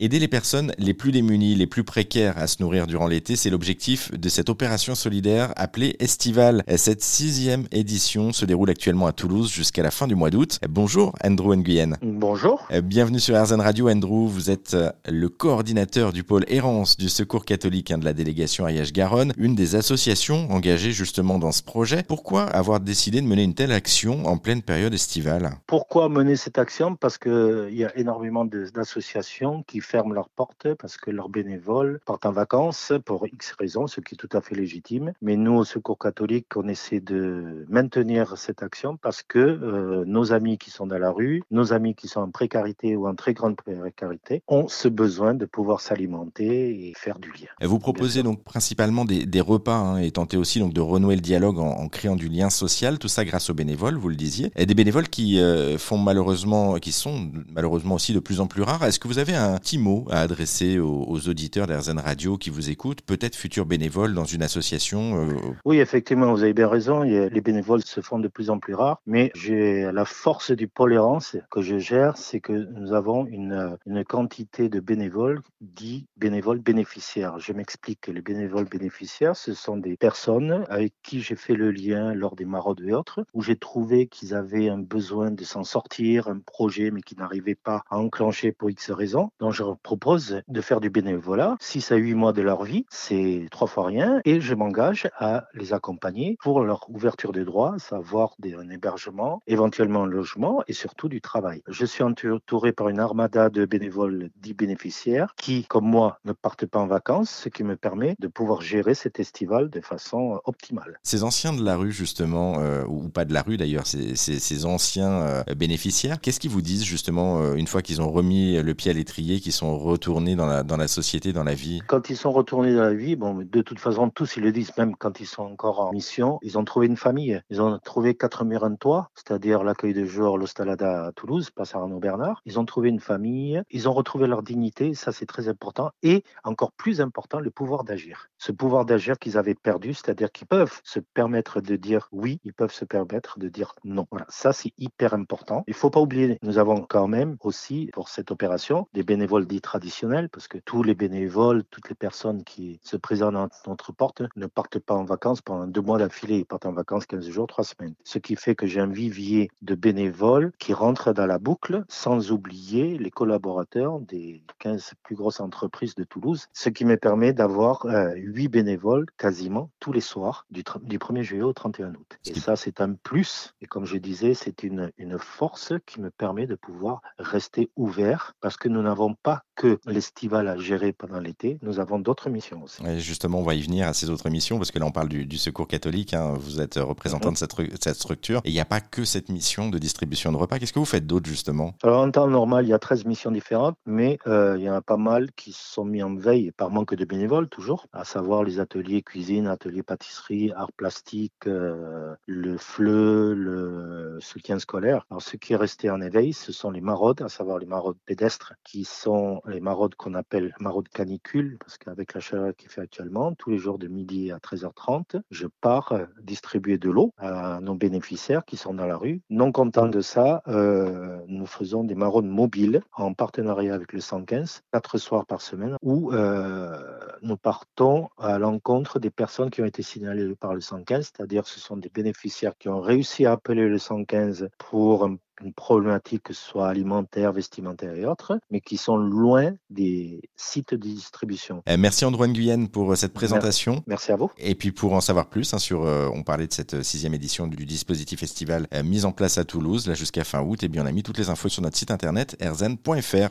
Aider les personnes les plus démunies, les plus précaires à se nourrir durant l'été, c'est l'objectif de cette opération solidaire appelée Estival. Cette sixième édition se déroule actuellement à Toulouse jusqu'à la fin du mois d'août. Bonjour Andrew Nguyen. Bonjour. Bienvenue sur RZN Radio Andrew. Vous êtes euh, le coordinateur du pôle errance du Secours catholique hein, de la délégation Ariège-Garonne, une des associations engagées justement dans ce projet. Pourquoi avoir décidé de mener une telle action en pleine période estivale? Pourquoi mener cette action? Parce qu'il y a énormément d'associations qui ferment leurs portes parce que leurs bénévoles partent en vacances pour X raisons, ce qui est tout à fait légitime. Mais nous, au Secours catholique, on essaie de maintenir cette action parce que euh, nos amis qui sont dans la rue, nos amis qui sont en précarité ou en très grande précarité, ont ce besoin de pouvoir s'alimenter et faire du lien. vous proposez donc principalement des, repas hein, et tentez aussi donc de renouer le dialogue en, créant du lien social, tout ça grâce aux bénévoles, vous le disiez, et des bénévoles qui euh, font malheureusement, qui sont malheureusement aussi de plus en plus rares. Est-ce que vous avez un petit mot à adresser aux, auditeurs d'Airzen Radio qui vous écoutent, peut-être futurs bénévoles dans une association euh, Oui, effectivement, vous avez bien raison. Les bénévoles se font de plus en plus rares, mais la force du tolérance que je gère, c'est que nous avons une, une quantité de bénévoles dits bénévoles bénéficiaires. Je m'explique. Les bénévoles bénéficiaires, ce sont des personnes avec qui j'ai fait le lien lors des maraudes et autres, où j'ai trouvé qu'ils avaient un besoin de s'en sortir, un projet, mais qui n'arrivaient pas à enclencher pour X raisons. Donc, je propose de faire du bénévolat, 6 à 8 mois de leur vie, c'est trois fois rien, et je m'engage à les accompagner pour leur ouverture des droits, savoir des, un hébergement, éventuellement un logement et surtout du travail. Je suis entouré par une armada de bénévoles dits bénéficiaires qui, comme moi, ne partent pas en vacances, ce qui me permet de pouvoir gérer cet estival de façon optimale. Ces anciens de la rue, justement, euh, ou pas de la rue d'ailleurs, ces, ces, anciens euh, bénéficiaires, qu'est-ce qu'ils vous disent justement euh, une fois qu'ils ont remis le pied à l'étrier, qu'ils sont retournés dans la, dans la société, dans la vie Quand ils sont retournés dans la vie, bon, de toute façon, tous ils le disent, même quand ils sont encore en mission, ils ont trouvé une famille. Ils ont trouvé quatre murs en toit, c'est-à-dire l'accueil de jour, l'Ostalada à Toulouse, pas Arnaud Bernard. Ils ont trouvé une famille, ils ont retrouvé leur dignité, ça c'est très important, et encore plus important, le pouvoir d'agir. Ce pouvoir d'agir qu'ils avaient perdu, c'est-à-dire qu'ils peuvent se permettre de dire oui, ils peuvent se permettre de dire non. Voilà, ça c'est hyper important. Il faut pas oublier, nous avons quand même aussi pour cette opération des bénévoles traditionnels, parce que tous les bénévoles, toutes les personnes qui se présentent à notre porte ne partent pas en vacances pendant deux mois d'affilée, ils partent en vacances 15 jours, trois semaines. Ce qui fait que j'ai un vivier de bénévoles qui rentrent dans la boucle, sans oublier les collaborateurs des 15 plus grosses entreprises de Toulouse, ce qui me permet d'avoir euh, 8 bénévoles quasiment tous les soirs du, du 1er juillet au 31 août. Et ça, c'est un plus. Et comme je disais, c'est une, une force qui me permet de pouvoir rester ouvert parce que nous n'avons pas Europa que l'estival à gérer pendant l'été, nous avons d'autres missions aussi. Et justement, on va y venir à ces autres missions parce que là, on parle du, du secours catholique. Hein. Vous êtes représentant mhm. de cette, cette, structure. Et il n'y a pas que cette mission de distribution de repas. Qu'est-ce que vous faites d'autre justement? Alors, en temps normal, il y a 13 missions différentes, mais euh, il y en a pas mal qui sont mis en veille par manque de bénévoles, toujours, à savoir les ateliers cuisine, ateliers pâtisserie, art plastique, euh, le FLE, le soutien scolaire. Alors, ce qui est resté en éveil, ce sont les maraudes, à savoir les maraudes pédestres, qui sont les maraudes qu'on appelle maraudes canicule, parce qu'avec la chaleur qui fait actuellement, tous les jours de midi à 13h30, je pars euh, distribuer de l'eau à nos bénéficiaires qui sont dans la rue. Non content de ça, euh, nous faisons des maraudes mobiles en partenariat avec le 115, quatre soirs par semaine, où euh, nous partons à l'encontre des personnes qui ont été signalées par le 115, c'est-à-dire ce sont des bénéficiaires qui ont réussi à appeler le 115 pour un une problématique, que ce soit alimentaire, vestimentaire et autres, mais qui sont loin des sites de distribution. Eh, merci Androuane Guyenne pour euh, cette présentation. Merci à vous. Et puis pour en savoir plus hein, sur, euh, on parlait de cette euh, sixième édition du dispositif estival mis en place à Toulouse, là jusqu'à fin août, et bien on a mis toutes les infos sur notre site internet erzen.fr.